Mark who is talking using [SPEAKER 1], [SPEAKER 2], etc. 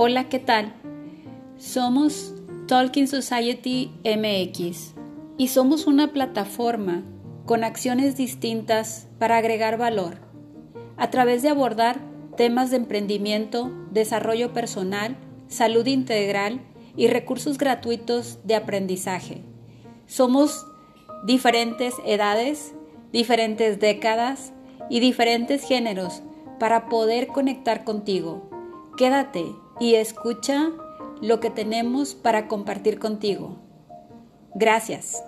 [SPEAKER 1] Hola, ¿qué tal? Somos Talking Society MX y somos una plataforma con acciones distintas para agregar valor a través de abordar temas de emprendimiento, desarrollo personal, salud integral y recursos gratuitos de aprendizaje. Somos diferentes edades, diferentes décadas y diferentes géneros para poder conectar contigo. Quédate y escucha lo que tenemos para compartir contigo. Gracias.